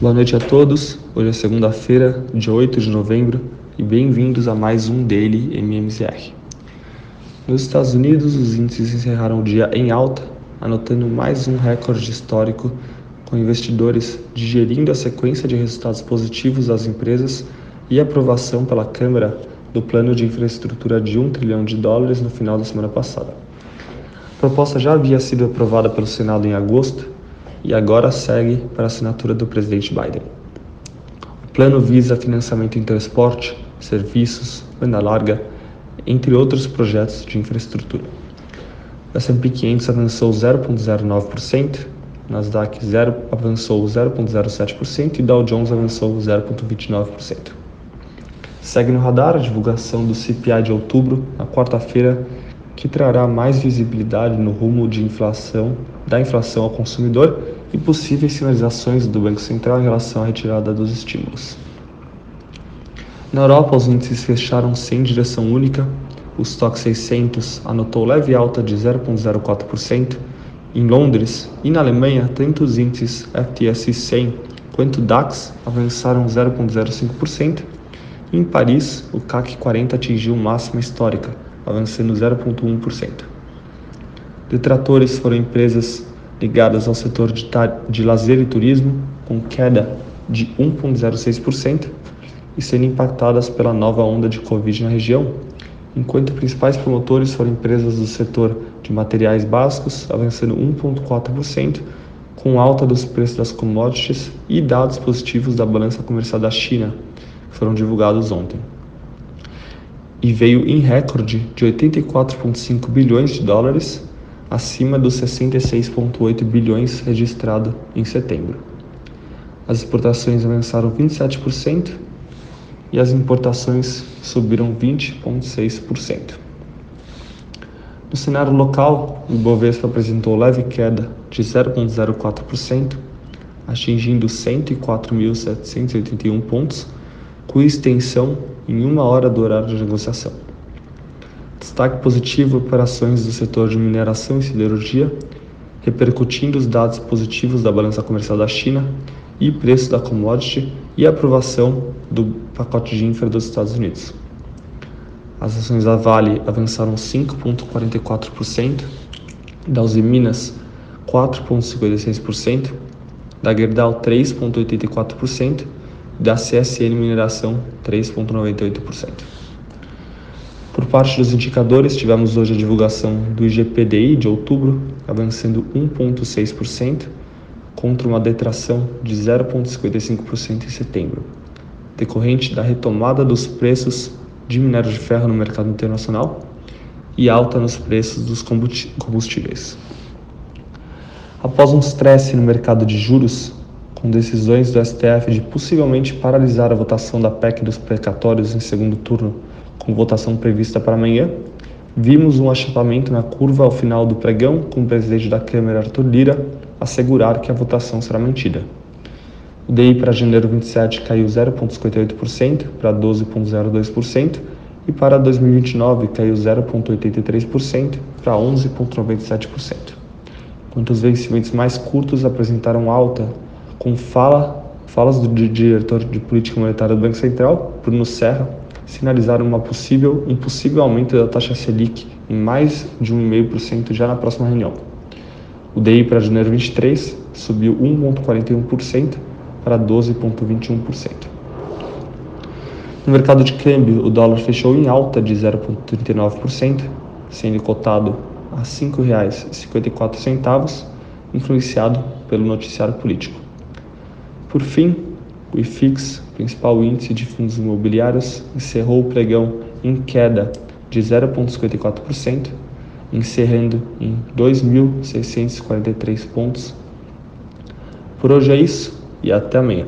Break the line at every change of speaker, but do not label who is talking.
Boa noite a todos. Hoje é segunda-feira, dia 8 de novembro, e bem-vindos a mais um Daily MMZR. Nos Estados Unidos, os índices encerraram o dia em alta, anotando mais um recorde histórico, com investidores digerindo a sequência de resultados positivos das empresas e aprovação pela Câmara do plano de infraestrutura de 1 trilhão de dólares no final da semana passada. A proposta já havia sido aprovada pelo Senado em agosto e agora segue para a assinatura do presidente Biden. O plano visa financiamento em transporte, serviços, banda larga, entre outros projetos de infraestrutura. O S&P 500 avançou 0,09%, Nasdaq 0 avançou 0,07% e Dow Jones avançou 0,29%. Segue no radar a divulgação do CPI de outubro, na quarta-feira, que trará mais visibilidade no rumo de inflação, da inflação ao consumidor e possíveis sinalizações do Banco Central em relação à retirada dos estímulos. Na Europa, os índices fecharam sem direção única. O Stock 600 anotou leve alta de 0,04%. Em Londres e na Alemanha, tanto os índices FTSE 100 quanto DAX avançaram 0,05%. Em Paris, o CAC 40 atingiu máxima histórica, avançando 0,1%. Detratores foram empresas ligadas ao setor de, de lazer e turismo, com queda de 1,06% e sendo impactadas pela nova onda de Covid na região, enquanto principais promotores foram empresas do setor de materiais básicos, avançando 1,4%, com alta dos preços das commodities e dados positivos da balança comercial da China, que foram divulgados ontem. E veio em recorde de 84,5 bilhões de dólares, acima dos 66,8 bilhões registrado em setembro. As exportações avançaram 27% e as importações subiram 20,6%. No cenário local, o Ibovespa apresentou leve queda de 0,04%, atingindo 104.781 pontos, com extensão em uma hora do horário de negociação. Destaque positivo para ações do setor de mineração e siderurgia, repercutindo os dados positivos da balança comercial da China e preço da commodity e aprovação do pacote de infra dos Estados Unidos. As ações da Vale avançaram 5,44%, da Uzi Minas 4,56%, da Gerdau 3,84%, da CSN Mineração 3,98%. Por parte dos indicadores, tivemos hoje a divulgação do IGPDI de outubro, avançando 1,6%, contra uma detração de 0,55% em setembro, decorrente da retomada dos preços de minério de ferro no mercado internacional e alta nos preços dos combustíveis. Após um estresse no mercado de juros, com decisões do STF de possivelmente paralisar a votação da PEC dos precatórios em segundo turno, com votação prevista para amanhã, vimos um achatamento na curva ao final do pregão, com o presidente da Câmara, Arthur Lira, assegurar que a votação será mantida. O DI para janeiro 27 caiu 0,58% para 12,02% e para 2029 caiu 0,83% para 11,97%. Enquanto os vencimentos mais curtos apresentaram alta com fala, falas do diretor de política monetária do Banco Central, Bruno Serra, sinalizaram uma possível, um possível aumento da taxa Selic em mais de 1,5% já na próxima reunião. O DI para janeiro 23 subiu 1,41% para 12,21%. No mercado de câmbio, o dólar fechou em alta de 0,39%, sendo cotado a R$ 5,54, influenciado pelo noticiário político. Por fim, o IFIX, principal índice de fundos imobiliários, encerrou o pregão em queda de 0,54%, encerrando em 2.643 pontos. Por hoje é isso e até amanhã.